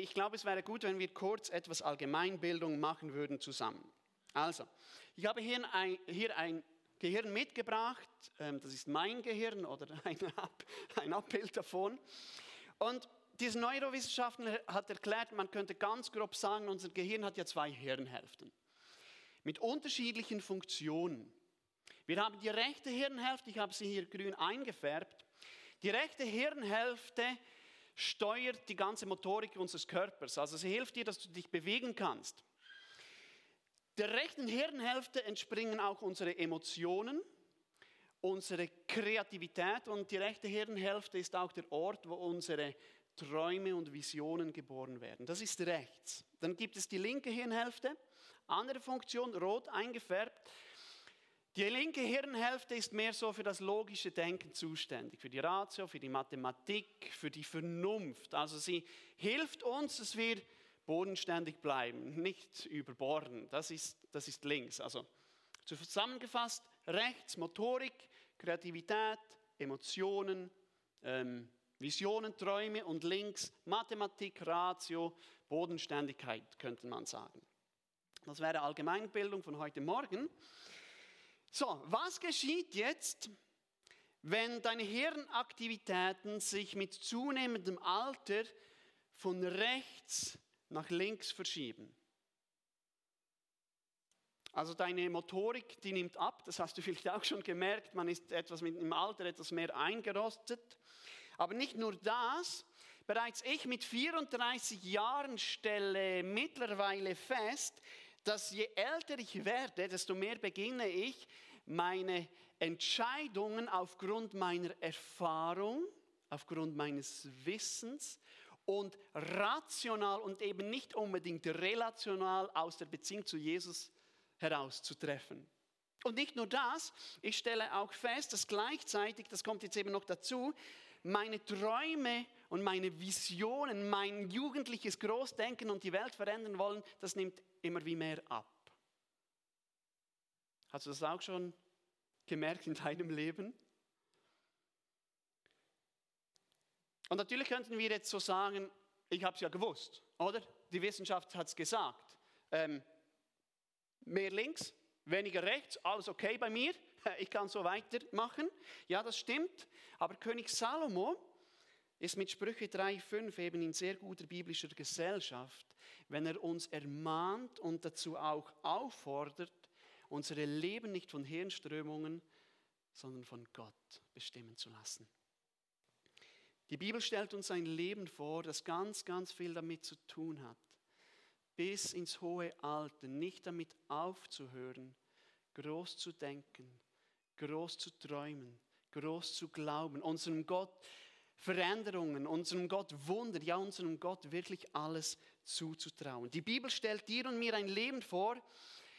ich glaube, es wäre gut, wenn wir kurz etwas Allgemeinbildung machen würden zusammen. Also, ich habe hier ein, hier ein Gehirn mitgebracht. Ähm, das ist mein Gehirn oder ein, ein Abbild davon. Und dieser Neurowissenschaftler hat erklärt, man könnte ganz grob sagen, unser Gehirn hat ja zwei Hirnhälften mit unterschiedlichen Funktionen. Wir haben die rechte Hirnhälfte, ich habe sie hier grün eingefärbt. Die rechte Hirnhälfte steuert die ganze Motorik unseres Körpers. Also sie hilft dir, dass du dich bewegen kannst. Der rechten Hirnhälfte entspringen auch unsere Emotionen, unsere Kreativität und die rechte Hirnhälfte ist auch der Ort, wo unsere Träume und Visionen geboren werden. Das ist rechts. Dann gibt es die linke Hirnhälfte, andere Funktion, rot eingefärbt. Die linke Hirnhälfte ist mehr so für das logische Denken zuständig, für die Ratio, für die Mathematik, für die Vernunft. Also sie hilft uns, dass wir bodenständig bleiben, nicht überborden. Das ist, das ist links. Also zusammengefasst, rechts Motorik, Kreativität, Emotionen, ähm, Visionen, Träume und links Mathematik, Ratio, Bodenständigkeit, könnte man sagen. Das wäre Allgemeinbildung von heute Morgen. So, was geschieht jetzt, wenn deine Hirnaktivitäten sich mit zunehmendem Alter von rechts nach links verschieben? Also deine Motorik, die nimmt ab, das hast du vielleicht auch schon gemerkt, man ist etwas mit dem Alter etwas mehr eingerostet. Aber nicht nur das, bereits ich mit 34 Jahren stelle mittlerweile fest, dass je älter ich werde, desto mehr beginne ich meine Entscheidungen aufgrund meiner Erfahrung, aufgrund meines Wissens und rational und eben nicht unbedingt relational aus der Beziehung zu Jesus heraus zu treffen. Und nicht nur das, ich stelle auch fest, dass gleichzeitig, das kommt jetzt eben noch dazu, meine Träume und meine Visionen, mein jugendliches Großdenken und die Welt verändern wollen, das nimmt immer wie mehr ab. Hast du das auch schon gemerkt in deinem Leben? Und natürlich könnten wir jetzt so sagen, ich habe es ja gewusst, oder? Die Wissenschaft hat es gesagt. Ähm, mehr links, weniger rechts, alles okay bei mir, ich kann so weitermachen. Ja, das stimmt. Aber König Salomo ist mit Sprüche 3,5 eben in sehr guter biblischer Gesellschaft, wenn er uns ermahnt und dazu auch auffordert, unsere Leben nicht von Hirnströmungen, sondern von Gott bestimmen zu lassen. Die Bibel stellt uns ein Leben vor, das ganz, ganz viel damit zu tun hat, bis ins hohe Alter nicht damit aufzuhören, groß zu denken, groß zu träumen, groß zu glauben, unserem Gott Veränderungen, unserem Gott Wunder, ja unserem Gott wirklich alles zuzutrauen. Die Bibel stellt dir und mir ein Leben vor,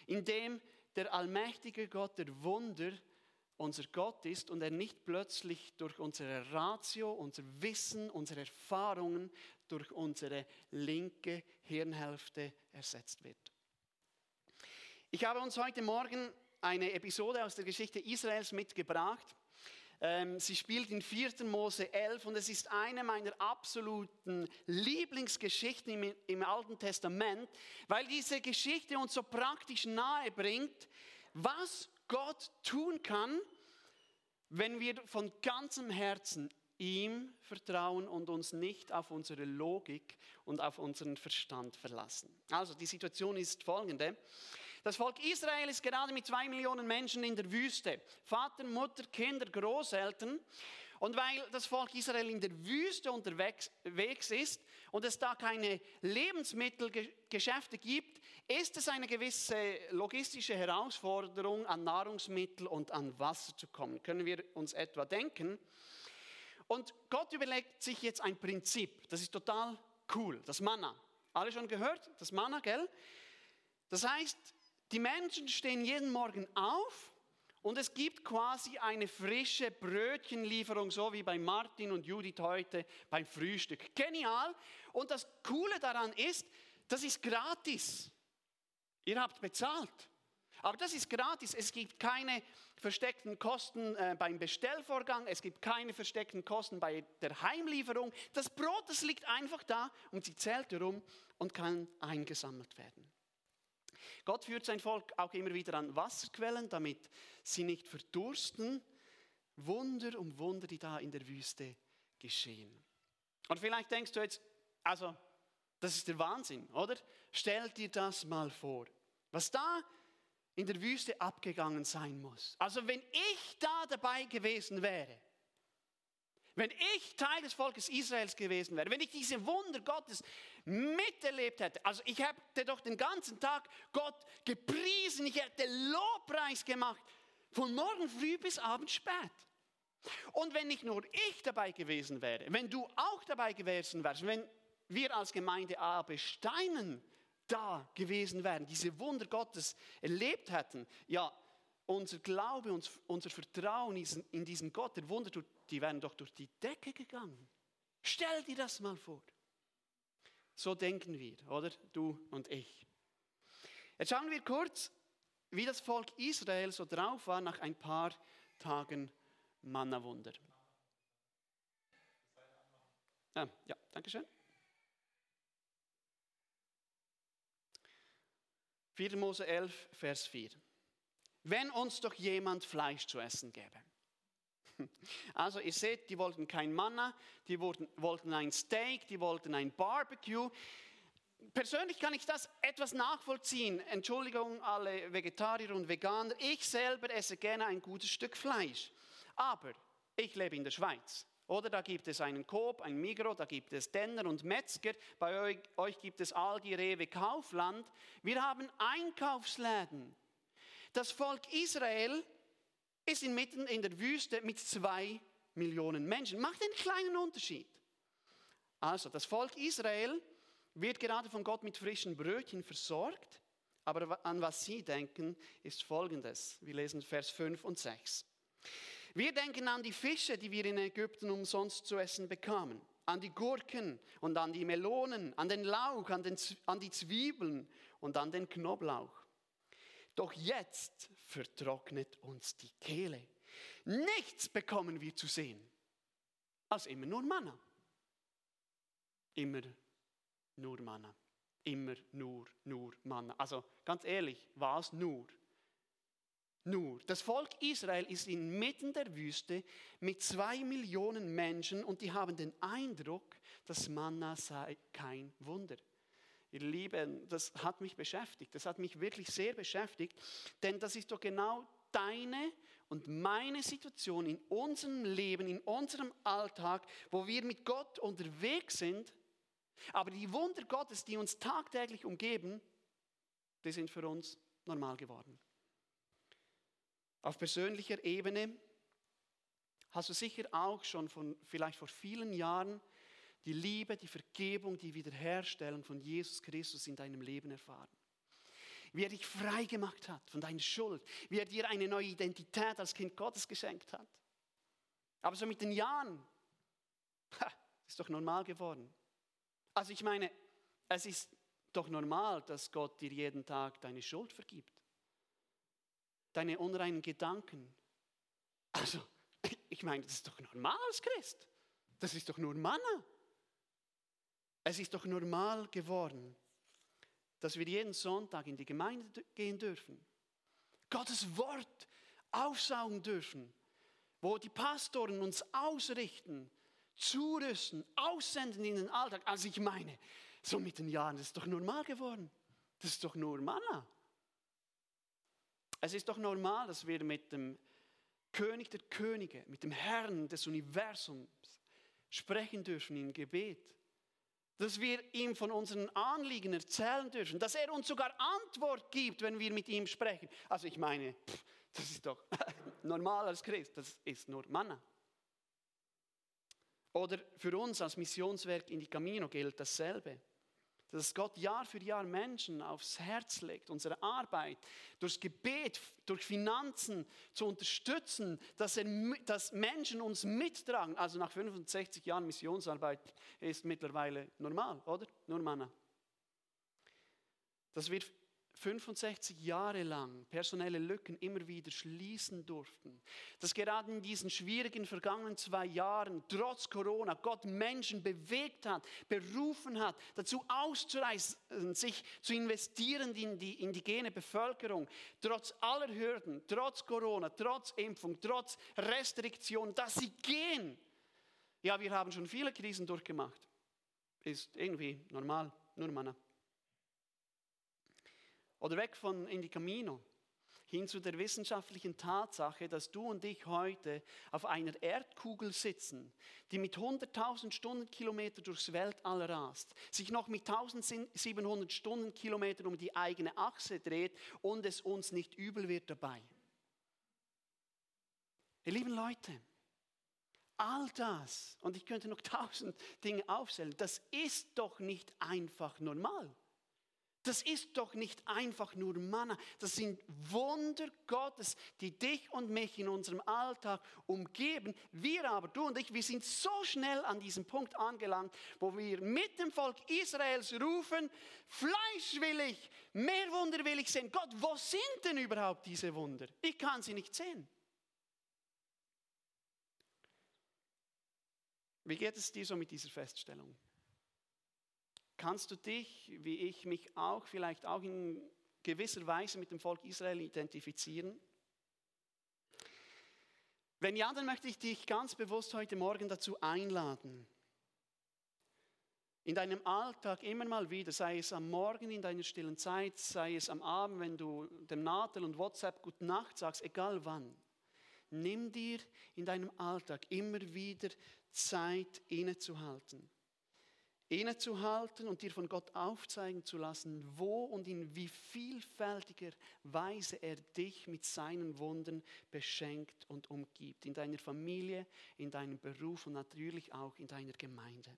in dem der allmächtige Gott der Wunder unser Gott ist und er nicht plötzlich durch unsere Ratio, unser Wissen, unsere Erfahrungen, durch unsere linke Hirnhälfte ersetzt wird. Ich habe uns heute Morgen eine Episode aus der Geschichte Israels mitgebracht. Ähm, sie spielt in 4. Mose 11 und es ist eine meiner absoluten Lieblingsgeschichten im, im Alten Testament, weil diese Geschichte uns so praktisch nahe bringt, was Gott tun kann, wenn wir von ganzem Herzen ihm vertrauen und uns nicht auf unsere Logik und auf unseren Verstand verlassen. Also die Situation ist folgende. Das Volk Israel ist gerade mit zwei Millionen Menschen in der Wüste. Vater, Mutter, Kinder, Großeltern. Und weil das Volk Israel in der Wüste unterwegs ist und es da keine Lebensmittelgeschäfte gibt, ist es eine gewisse logistische Herausforderung, an Nahrungsmittel und an Wasser zu kommen. Können wir uns etwa denken? Und Gott überlegt sich jetzt ein Prinzip. Das ist total cool. Das Manna. Alle schon gehört? Das Manna, gell? Das heißt, die Menschen stehen jeden Morgen auf und es gibt quasi eine frische Brötchenlieferung, so wie bei Martin und Judith heute beim Frühstück. Genial. Und das Coole daran ist, das ist gratis. Ihr habt bezahlt. Aber das ist gratis. Es gibt keine versteckten Kosten äh, beim Bestellvorgang. Es gibt keine versteckten Kosten bei der Heimlieferung. Das Brot, das liegt einfach da und sie zählt herum und kann eingesammelt werden. Gott führt sein Volk auch immer wieder an Wasserquellen, damit sie nicht verdursten. Wunder um Wunder, die da in der Wüste geschehen. Und vielleicht denkst du jetzt, also, das ist der Wahnsinn, oder? Stell dir das mal vor. Was da in der Wüste abgegangen sein muss. Also wenn ich da dabei gewesen wäre, wenn ich Teil des Volkes Israels gewesen wäre, wenn ich diese Wunder Gottes miterlebt hätte, also ich hätte doch den ganzen Tag Gott gepriesen, ich hätte Lobpreis gemacht, von morgen früh bis abends spät. Und wenn nicht nur ich dabei gewesen wäre, wenn du auch dabei gewesen wärst, wenn wir als Gemeinde Abe Steinen da gewesen wären, diese Wunder Gottes erlebt hätten, ja, unser Glaube, unser Vertrauen in diesen Gott, der Wunder, die wären doch durch die Decke gegangen. Stell dir das mal vor. So denken wir, oder? Du und ich. Jetzt schauen wir kurz, wie das Volk Israel so drauf war nach ein paar Tagen Manna-Wunder. Ah, ja, danke schön. 4. Mose 11, Vers 4. Wenn uns doch jemand Fleisch zu essen gäbe. Also ihr seht, die wollten kein Manna, die wollten ein Steak, die wollten ein Barbecue. Persönlich kann ich das etwas nachvollziehen. Entschuldigung, alle Vegetarier und Veganer. Ich selber esse gerne ein gutes Stück Fleisch. Aber ich lebe in der Schweiz. Oder da gibt es einen Coop, ein Migro, da gibt es Denner und Metzger, bei euch, euch gibt es Aldi, Rewe, Kaufland. Wir haben Einkaufsläden. Das Volk Israel ist inmitten in der Wüste mit zwei Millionen Menschen. Macht einen kleinen Unterschied. Also, das Volk Israel wird gerade von Gott mit frischen Brötchen versorgt, aber an was sie denken, ist folgendes. Wir lesen Vers 5 und 6. Wir denken an die Fische, die wir in Ägypten umsonst zu essen bekamen, an die Gurken und an die Melonen, an den Lauch, an, den, an die Zwiebeln und an den Knoblauch. Doch jetzt vertrocknet uns die Kehle. Nichts bekommen wir zu sehen, als immer nur Manna. Immer nur Manna. Immer nur, nur Manna. Also ganz ehrlich, was nur? Nur, das Volk Israel ist inmitten der Wüste mit zwei Millionen Menschen und die haben den Eindruck, dass Manna sei kein Wunder. Ihr Lieben, das hat mich beschäftigt, das hat mich wirklich sehr beschäftigt, denn das ist doch genau deine und meine Situation in unserem Leben, in unserem Alltag, wo wir mit Gott unterwegs sind, aber die Wunder Gottes, die uns tagtäglich umgeben, die sind für uns normal geworden. Auf persönlicher Ebene hast du sicher auch schon von, vielleicht vor vielen Jahren die Liebe, die Vergebung, die Wiederherstellung von Jesus Christus in deinem Leben erfahren. Wie er dich frei gemacht hat von deiner Schuld, wie er dir eine neue Identität als Kind Gottes geschenkt hat. Aber so mit den Jahren, ha, ist doch normal geworden. Also ich meine, es ist doch normal, dass Gott dir jeden Tag deine Schuld vergibt deine unreinen Gedanken. Also, ich meine, das ist doch normal als Christ. Das ist doch nur Manna. Es ist doch normal geworden, dass wir jeden Sonntag in die Gemeinde gehen dürfen. Gottes Wort aufsaugen dürfen, wo die Pastoren uns ausrichten, zurüsten, aussenden in den Alltag. Also ich meine, so mit den Jahren, das ist doch normal geworden. Das ist doch nur Manna. Es ist doch normal, dass wir mit dem König der Könige, mit dem Herrn des Universums sprechen dürfen im Gebet. Dass wir ihm von unseren Anliegen erzählen dürfen. Dass er uns sogar Antwort gibt, wenn wir mit ihm sprechen. Also ich meine, das ist doch normal als Christ. Das ist nur Manna. Oder für uns als Missionswerk in die Camino gilt dasselbe dass Gott Jahr für Jahr Menschen aufs Herz legt, unsere Arbeit durch Gebet, durch Finanzen zu unterstützen, dass, er, dass Menschen uns mittragen. Also nach 65 Jahren Missionsarbeit ist mittlerweile normal, oder? Nur Manna. Dass wir 65 Jahre lang personelle Lücken immer wieder schließen durften. Dass gerade in diesen schwierigen vergangenen zwei Jahren, trotz Corona, Gott Menschen bewegt hat, berufen hat, dazu auszureisen, sich zu investieren in die indigene Bevölkerung, trotz aller Hürden, trotz Corona, trotz Impfung, trotz Restriktion, dass sie gehen. Ja, wir haben schon viele Krisen durchgemacht. Ist irgendwie normal, nur Manna. Oder weg von Indi Camino hin zu der wissenschaftlichen Tatsache, dass du und ich heute auf einer Erdkugel sitzen, die mit 100.000 Stundenkilometer durchs Weltall rast, sich noch mit 1700 Stundenkilometern um die eigene Achse dreht und es uns nicht übel wird dabei. Ihr lieben Leute, all das, und ich könnte noch tausend Dinge aufzählen, das ist doch nicht einfach normal. Das ist doch nicht einfach nur Manna. Das sind Wunder Gottes, die dich und mich in unserem Alltag umgeben. Wir aber, du und ich, wir sind so schnell an diesem Punkt angelangt, wo wir mit dem Volk Israels rufen, Fleisch will ich, mehr Wunder will ich sehen. Gott, wo sind denn überhaupt diese Wunder? Ich kann sie nicht sehen. Wie geht es dir so mit dieser Feststellung? Kannst du dich, wie ich mich auch, vielleicht auch in gewisser Weise mit dem Volk Israel identifizieren? Wenn ja, dann möchte ich dich ganz bewusst heute Morgen dazu einladen, in deinem Alltag immer mal wieder, sei es am Morgen in deiner stillen Zeit, sei es am Abend, wenn du dem Nadel und WhatsApp Gute Nacht sagst, egal wann, nimm dir in deinem Alltag immer wieder Zeit innezuhalten innezuhalten und dir von Gott aufzeigen zu lassen, wo und in wie vielfältiger Weise er dich mit seinen Wunden beschenkt und umgibt. In deiner Familie, in deinem Beruf und natürlich auch in deiner Gemeinde.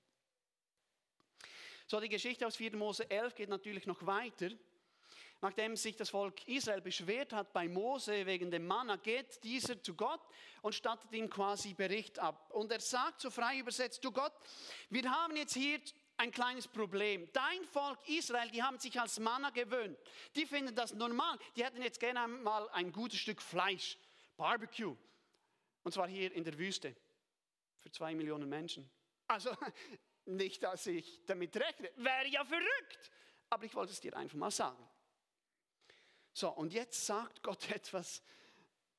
So, die Geschichte aus 4. Mose 11 geht natürlich noch weiter. Nachdem sich das Volk Israel beschwert hat bei Mose wegen dem Manna, geht dieser zu Gott und stattet ihm quasi Bericht ab. Und er sagt so frei übersetzt, du Gott, wir haben jetzt hier ein kleines Problem. Dein Volk Israel, die haben sich als Manna gewöhnt. Die finden das normal. Die hätten jetzt gerne mal ein gutes Stück Fleisch, Barbecue. Und zwar hier in der Wüste für zwei Millionen Menschen. Also nicht, dass ich damit rechne. Wäre ja verrückt. Aber ich wollte es dir einfach mal sagen. So, und jetzt sagt Gott etwas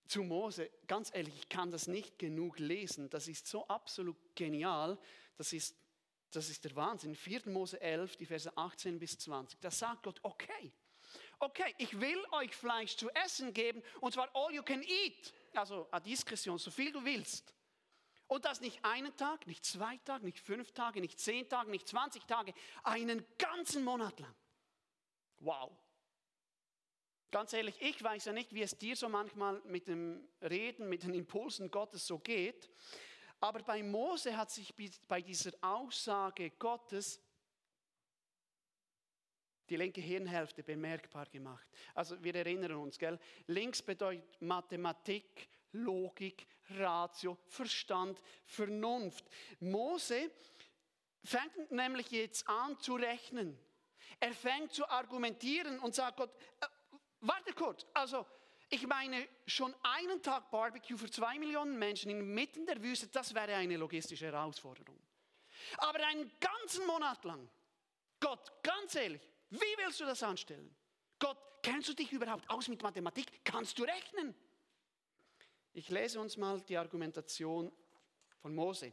zu Mose. Ganz ehrlich, ich kann das nicht genug lesen. Das ist so absolut genial. Das ist das ist der Wahnsinn. 4. Mose 11, die Verse 18 bis 20. Da sagt Gott, okay, okay, ich will euch Fleisch zu essen geben und zwar all you can eat. Also a Diskretion, so viel du willst. Und das nicht einen Tag, nicht zwei Tage, nicht fünf Tage, nicht zehn Tage, nicht 20 Tage, einen ganzen Monat lang. Wow. Ganz ehrlich, ich weiß ja nicht, wie es dir so manchmal mit dem Reden, mit den Impulsen Gottes so geht. Aber bei Mose hat sich bei dieser Aussage Gottes die linke Hirnhälfte bemerkbar gemacht. Also wir erinnern uns, gell? Links bedeutet Mathematik, Logik, Ratio, Verstand, Vernunft. Mose fängt nämlich jetzt an zu rechnen. Er fängt zu argumentieren und sagt Gott, äh, warte kurz, also ich meine, schon einen Tag Barbecue für zwei Millionen Menschen inmitten der Wüste, das wäre eine logistische Herausforderung. Aber einen ganzen Monat lang, Gott, ganz ehrlich, wie willst du das anstellen? Gott, kennst du dich überhaupt aus mit Mathematik? Kannst du rechnen? Ich lese uns mal die Argumentation von Mose,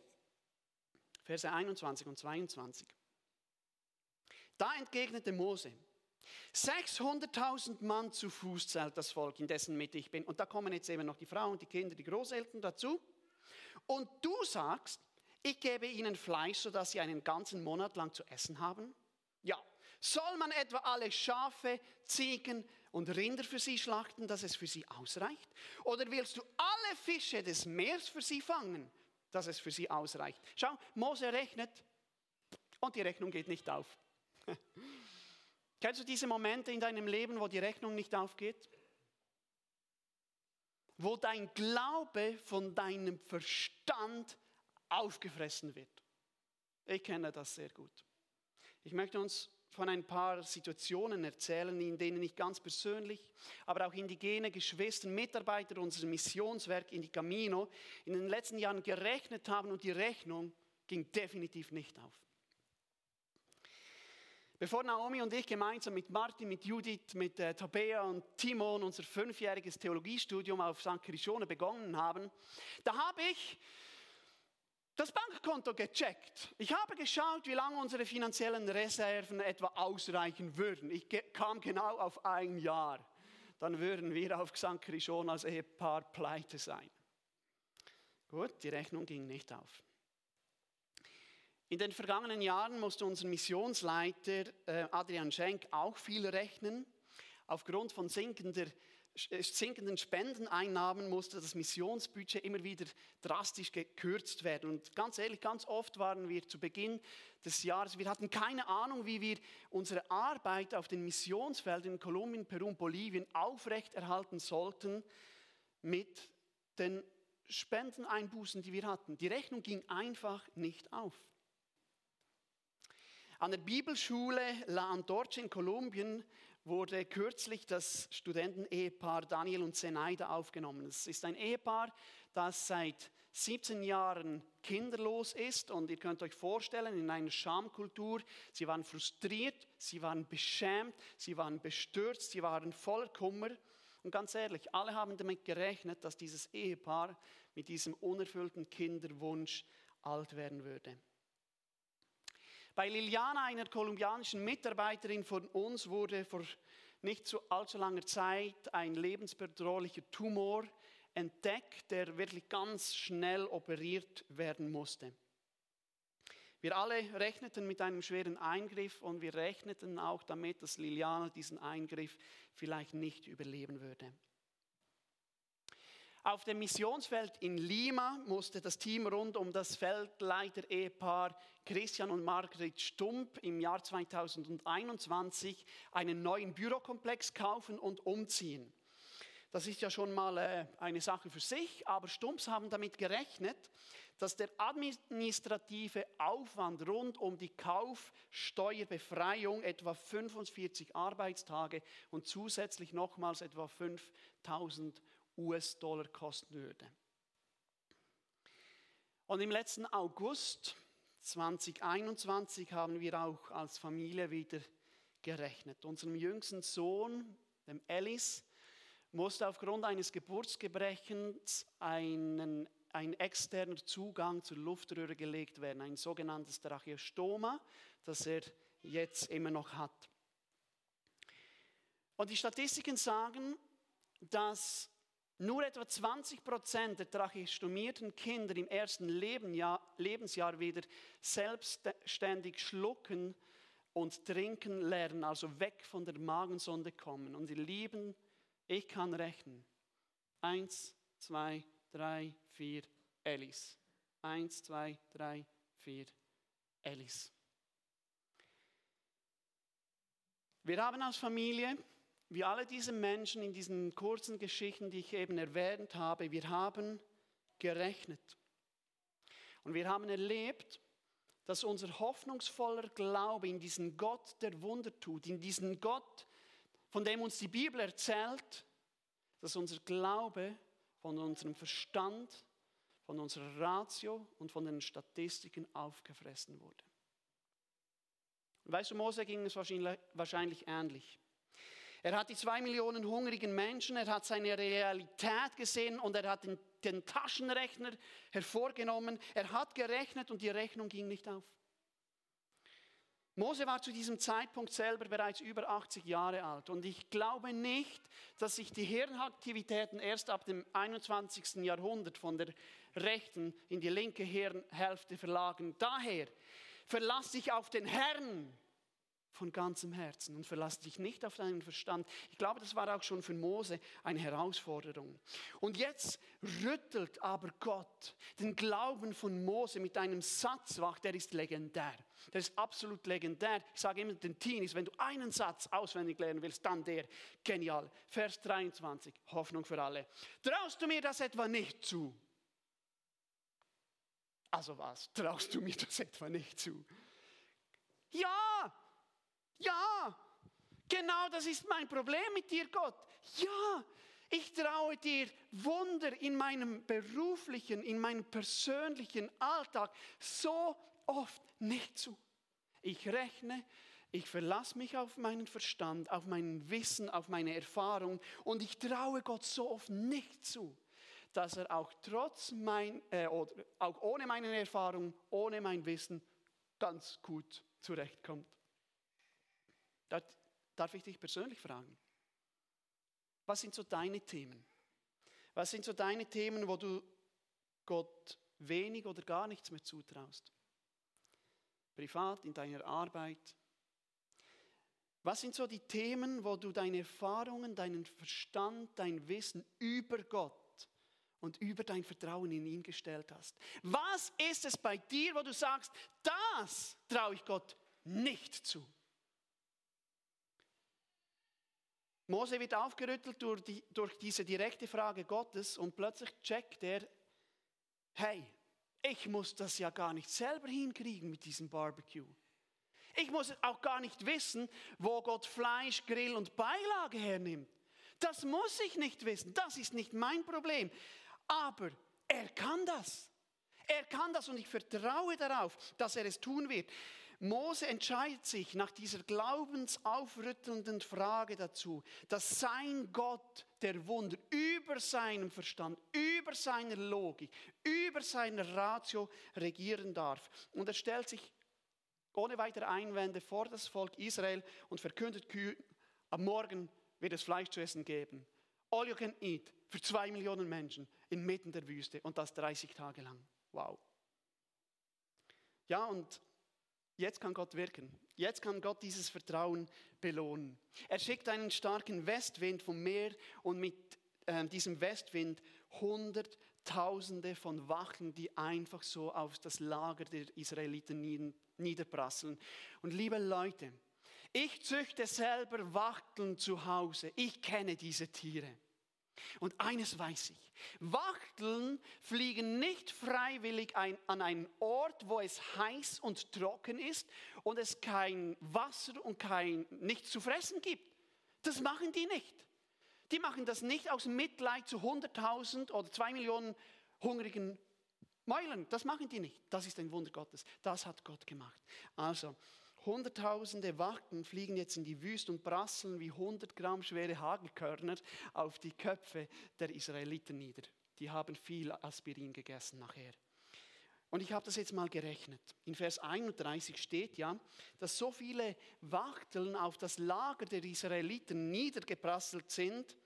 Verse 21 und 22. Da entgegnete Mose, 600.000 Mann zu Fuß zählt das Volk, in dessen Mitte ich bin. Und da kommen jetzt eben noch die Frauen, die Kinder, die Großeltern dazu. Und du sagst, ich gebe ihnen Fleisch, sodass sie einen ganzen Monat lang zu essen haben? Ja. Soll man etwa alle Schafe, Ziegen und Rinder für sie schlachten, dass es für sie ausreicht? Oder willst du alle Fische des Meeres für sie fangen, dass es für sie ausreicht? Schau, Mose rechnet und die Rechnung geht nicht auf. Kennst du diese Momente in deinem Leben, wo die Rechnung nicht aufgeht? Wo dein Glaube von deinem Verstand aufgefressen wird. Ich kenne das sehr gut. Ich möchte uns von ein paar Situationen erzählen, in denen ich ganz persönlich, aber auch indigene Geschwister, Mitarbeiter unseres Missionswerk in die Camino in den letzten Jahren gerechnet haben und die Rechnung ging definitiv nicht auf. Bevor Naomi und ich gemeinsam mit Martin, mit Judith, mit äh, Tabea und Timon unser fünfjähriges Theologiestudium auf St. Krishone begonnen haben, da habe ich das Bankkonto gecheckt. Ich habe geschaut, wie lange unsere finanziellen Reserven etwa ausreichen würden. Ich kam genau auf ein Jahr. Dann würden wir auf St. Krishone als Ehepaar pleite sein. Gut, die Rechnung ging nicht auf. In den vergangenen Jahren musste unser Missionsleiter äh, Adrian Schenk auch viel rechnen. Aufgrund von sinkender, äh, sinkenden Spendeneinnahmen musste das Missionsbudget immer wieder drastisch gekürzt werden. Und ganz ehrlich, ganz oft waren wir zu Beginn des Jahres, wir hatten keine Ahnung, wie wir unsere Arbeit auf den Missionsfeldern in Kolumbien, Peru und Bolivien aufrechterhalten sollten mit den Spendeneinbußen, die wir hatten. Die Rechnung ging einfach nicht auf. An der Bibelschule La Antorcha in Kolumbien wurde kürzlich das Studentenehepaar Daniel und Zenaida aufgenommen. Es ist ein Ehepaar, das seit 17 Jahren kinderlos ist und ihr könnt euch vorstellen, in einer Schamkultur, sie waren frustriert, sie waren beschämt, sie waren bestürzt, sie waren voller Kummer. Und ganz ehrlich, alle haben damit gerechnet, dass dieses Ehepaar mit diesem unerfüllten Kinderwunsch alt werden würde. Bei Liliana, einer kolumbianischen Mitarbeiterin von uns, wurde vor nicht so allzu langer Zeit ein lebensbedrohlicher Tumor entdeckt, der wirklich ganz schnell operiert werden musste. Wir alle rechneten mit einem schweren Eingriff und wir rechneten auch damit, dass Liliana diesen Eingriff vielleicht nicht überleben würde. Auf dem Missionsfeld in Lima musste das Team rund um das Feldleiter-Ehepaar Christian und Margret Stump im Jahr 2021 einen neuen Bürokomplex kaufen und umziehen. Das ist ja schon mal äh, eine Sache für sich, aber Stumps haben damit gerechnet, dass der administrative Aufwand rund um die Kaufsteuerbefreiung etwa 45 Arbeitstage und zusätzlich nochmals etwa 5000 US-Dollar kosten würde. Und im letzten August 2021 haben wir auch als Familie wieder gerechnet. Unserem jüngsten Sohn, dem Ellis, musste aufgrund eines Geburtsgebrechens einen, ein externer Zugang zur Luftröhre gelegt werden, ein sogenanntes Tracheostoma, das er jetzt immer noch hat. Und die Statistiken sagen, dass nur etwa 20 Prozent der trachestomierten Kinder im ersten Lebensjahr wieder selbstständig schlucken und trinken lernen, also weg von der Magensonde kommen. Und ihr Lieben, ich kann rechnen. Eins, zwei, drei, vier, Ellis. Eins, zwei, drei, vier, Ellis. Wir haben als Familie wie alle diese Menschen in diesen kurzen Geschichten, die ich eben erwähnt habe, wir haben gerechnet. Und wir haben erlebt, dass unser hoffnungsvoller Glaube in diesen Gott, der Wunder tut, in diesen Gott, von dem uns die Bibel erzählt, dass unser Glaube von unserem Verstand, von unserer Ratio und von den Statistiken aufgefressen wurde. Weißt du, Mose ging es wahrscheinlich, wahrscheinlich ähnlich. Er hat die zwei Millionen hungrigen Menschen, er hat seine Realität gesehen und er hat den, den Taschenrechner hervorgenommen. Er hat gerechnet und die Rechnung ging nicht auf. Mose war zu diesem Zeitpunkt selber bereits über 80 Jahre alt und ich glaube nicht, dass sich die Hirnaktivitäten erst ab dem 21. Jahrhundert von der rechten in die linke Hirnhälfte verlagern. Daher verlass dich auf den Herrn, von ganzem Herzen und verlass dich nicht auf deinen Verstand. Ich glaube, das war auch schon für Mose eine Herausforderung. Und jetzt rüttelt aber Gott den Glauben von Mose mit einem Satz wach, der ist legendär. Der ist absolut legendär. Ich sage immer den Teenies, wenn du einen Satz auswendig lernen willst, dann der. Genial. Vers 23, Hoffnung für alle. Traust du mir das etwa nicht zu? Also was? Traust du mir das etwa nicht zu? Ja, ja, Genau das ist mein Problem mit dir, Gott. Ja, ich traue dir Wunder in meinem beruflichen, in meinem persönlichen Alltag so oft nicht zu. Ich rechne, ich verlasse mich auf meinen Verstand, auf mein Wissen, auf meine Erfahrung und ich traue Gott so oft nicht zu, dass er auch trotz mein, äh, oder auch ohne meine Erfahrung, ohne mein Wissen ganz gut zurechtkommt. Darf ich dich persönlich fragen? Was sind so deine Themen? Was sind so deine Themen, wo du Gott wenig oder gar nichts mehr zutraust? Privat, in deiner Arbeit? Was sind so die Themen, wo du deine Erfahrungen, deinen Verstand, dein Wissen über Gott und über dein Vertrauen in ihn gestellt hast? Was ist es bei dir, wo du sagst, das traue ich Gott nicht zu? Mose wird aufgerüttelt durch, die, durch diese direkte Frage Gottes und plötzlich checkt er, hey, ich muss das ja gar nicht selber hinkriegen mit diesem Barbecue. Ich muss auch gar nicht wissen, wo Gott Fleisch, Grill und Beilage hernimmt. Das muss ich nicht wissen. Das ist nicht mein Problem. Aber er kann das. Er kann das und ich vertraue darauf, dass er es tun wird. Mose entscheidet sich nach dieser glaubensaufrüttelnden Frage dazu, dass sein Gott der Wunder über seinem Verstand, über seiner Logik, über seiner Ratio regieren darf. Und er stellt sich ohne weitere Einwände vor das Volk Israel und verkündet kühn, am Morgen wird es Fleisch zu essen geben. All you can eat für zwei Millionen Menschen inmitten der Wüste und das 30 Tage lang. Wow. Ja, und Jetzt kann Gott wirken. Jetzt kann Gott dieses Vertrauen belohnen. Er schickt einen starken Westwind vom Meer und mit äh, diesem Westwind Hunderttausende von Wachen, die einfach so auf das Lager der Israeliten niederprasseln. Und liebe Leute, ich züchte selber Wachteln zu Hause. Ich kenne diese Tiere. Und eines weiß ich, Wachteln fliegen nicht freiwillig ein, an einen Ort, wo es heiß und trocken ist und es kein Wasser und kein nichts zu fressen gibt. Das machen die nicht. Die machen das nicht aus Mitleid zu 100.000 oder 2 Millionen hungrigen Mäulen. Das machen die nicht. Das ist ein Wunder Gottes. Das hat Gott gemacht. Also, Hunderttausende Wachen fliegen jetzt in die Wüste und prasseln wie 100 Gramm schwere Hagelkörner auf die Köpfe der Israeliten nieder. Die haben viel Aspirin gegessen nachher. Und ich habe das jetzt mal gerechnet. In Vers 31 steht ja, dass so viele Wachteln auf das Lager der Israeliten niedergeprasselt sind,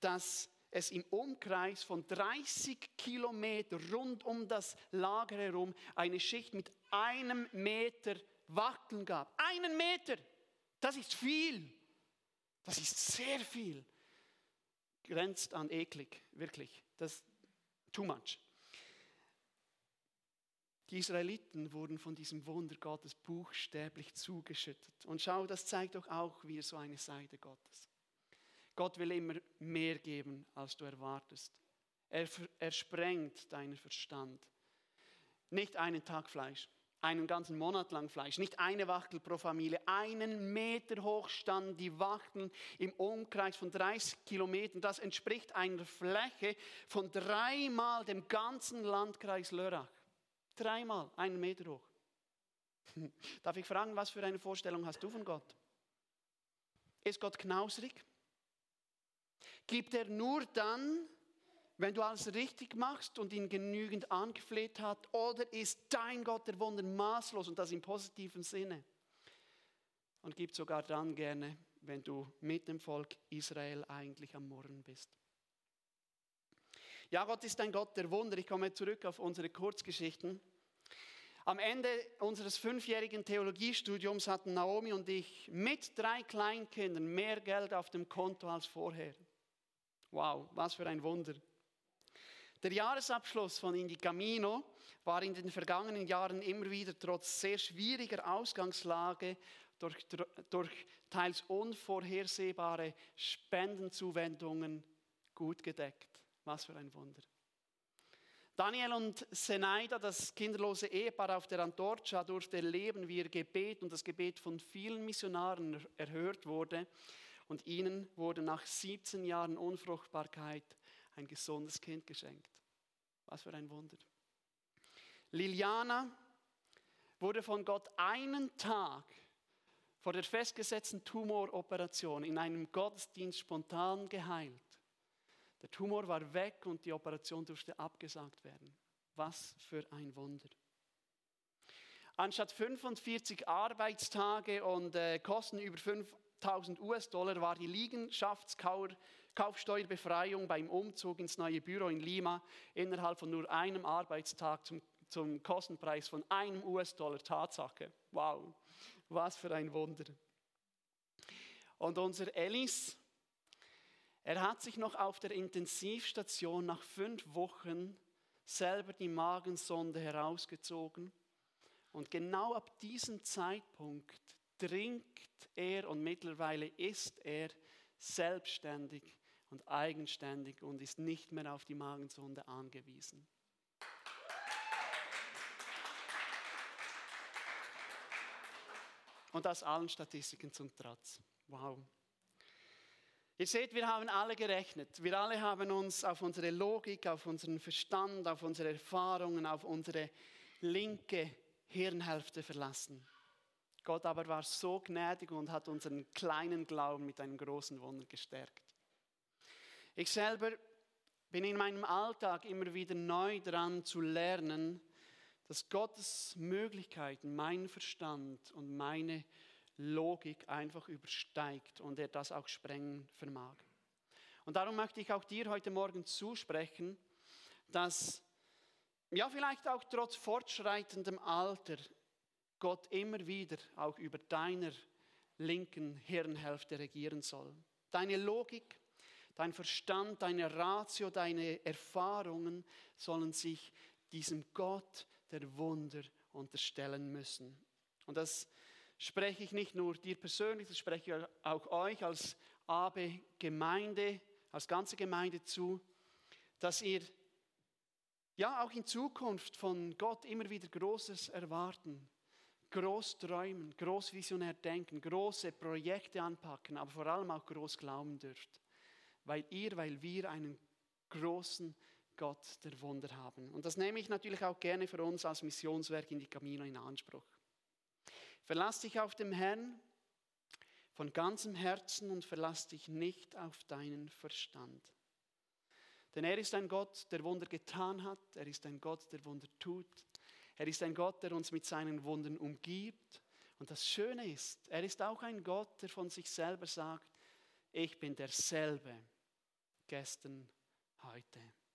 dass es im Umkreis von 30 Kilometer rund um das Lager herum eine Schicht mit einem Meter Wachteln gab. Einen Meter. Das ist viel. Das ist sehr viel. Grenzt an eklig, wirklich. Das ist too much. Die Israeliten wurden von diesem Wunder Gottes buchstäblich zugeschüttet. Und schau, das zeigt doch auch wieder so eine Seite Gottes. Gott will immer mehr geben, als du erwartest. Er, er sprengt deinen Verstand. Nicht einen Tag Fleisch, einen ganzen Monat lang Fleisch, nicht eine Wachtel pro Familie, einen Meter hoch standen die Wachteln im Umkreis von 30 Kilometern. Das entspricht einer Fläche von dreimal dem ganzen Landkreis Lörrach. Dreimal, einen Meter hoch. Darf ich fragen, was für eine Vorstellung hast du von Gott? Ist Gott knausrig? Gibt er nur dann, wenn du alles richtig machst und ihn genügend angefleht hat, oder ist dein Gott der Wunder maßlos und das im positiven Sinne? Und gibt sogar dann gerne, wenn du mit dem Volk Israel eigentlich am Murren bist. Ja, Gott ist ein Gott der Wunder. Ich komme zurück auf unsere Kurzgeschichten. Am Ende unseres fünfjährigen Theologiestudiums hatten Naomi und ich mit drei Kleinkindern mehr Geld auf dem Konto als vorher. Wow, was für ein Wunder. Der Jahresabschluss von Indi Camino war in den vergangenen Jahren immer wieder trotz sehr schwieriger Ausgangslage durch, durch teils unvorhersehbare Spendenzuwendungen gut gedeckt. Was für ein Wunder. Daniel und Senaida, das kinderlose Ehepaar auf der Antorcha, durfte erleben, wie ihr Gebet und das Gebet von vielen Missionaren erhört wurde. Und ihnen wurde nach 17 Jahren Unfruchtbarkeit ein gesundes Kind geschenkt. Was für ein Wunder. Liliana wurde von Gott einen Tag vor der festgesetzten Tumoroperation in einem Gottesdienst spontan geheilt. Der Tumor war weg und die Operation durfte abgesagt werden. Was für ein Wunder. Anstatt 45 Arbeitstage und äh, Kosten über 5000 US-Dollar war die Liegenschaftskaufsteuerbefreiung beim Umzug ins neue Büro in Lima innerhalb von nur einem Arbeitstag zum, zum Kostenpreis von einem US-Dollar Tatsache. Wow, was für ein Wunder. Und unser Ellis, er hat sich noch auf der Intensivstation nach fünf Wochen selber die Magensonde herausgezogen. Und genau ab diesem Zeitpunkt trinkt er und mittlerweile ist er selbstständig und eigenständig und ist nicht mehr auf die Magensonde angewiesen. Und das allen Statistiken zum Trotz. Wow. Ihr seht, wir haben alle gerechnet. Wir alle haben uns auf unsere Logik, auf unseren Verstand, auf unsere Erfahrungen, auf unsere linke Hirnhälfte verlassen. Gott aber war so gnädig und hat unseren kleinen Glauben mit einem großen Wunder gestärkt. Ich selber bin in meinem Alltag immer wieder neu dran zu lernen, dass Gottes Möglichkeiten, mein Verstand und meine Logik einfach übersteigt und er das auch sprengen vermag. Und darum möchte ich auch dir heute Morgen zusprechen, dass ja vielleicht auch trotz fortschreitendem Alter Gott immer wieder auch über deiner linken Hirnhälfte regieren soll. Deine Logik, dein Verstand, deine Ratio, deine Erfahrungen sollen sich diesem Gott der Wunder unterstellen müssen. Und das spreche ich nicht nur dir persönlich, das spreche ich auch euch als AB Gemeinde, als ganze Gemeinde zu, dass ihr ja auch in Zukunft von Gott immer wieder Großes erwarten, groß träumen, groß visionär denken, große Projekte anpacken, aber vor allem auch groß glauben dürft, weil ihr, weil wir einen großen Gott der Wunder haben. Und das nehme ich natürlich auch gerne für uns als Missionswerk in die Camino in Anspruch. Verlass dich auf den Herrn von ganzem Herzen und verlass dich nicht auf deinen Verstand. Denn er ist ein Gott, der Wunder getan hat. Er ist ein Gott, der Wunder tut. Er ist ein Gott, der uns mit seinen Wundern umgibt. Und das Schöne ist, er ist auch ein Gott, der von sich selber sagt, ich bin derselbe, gestern, heute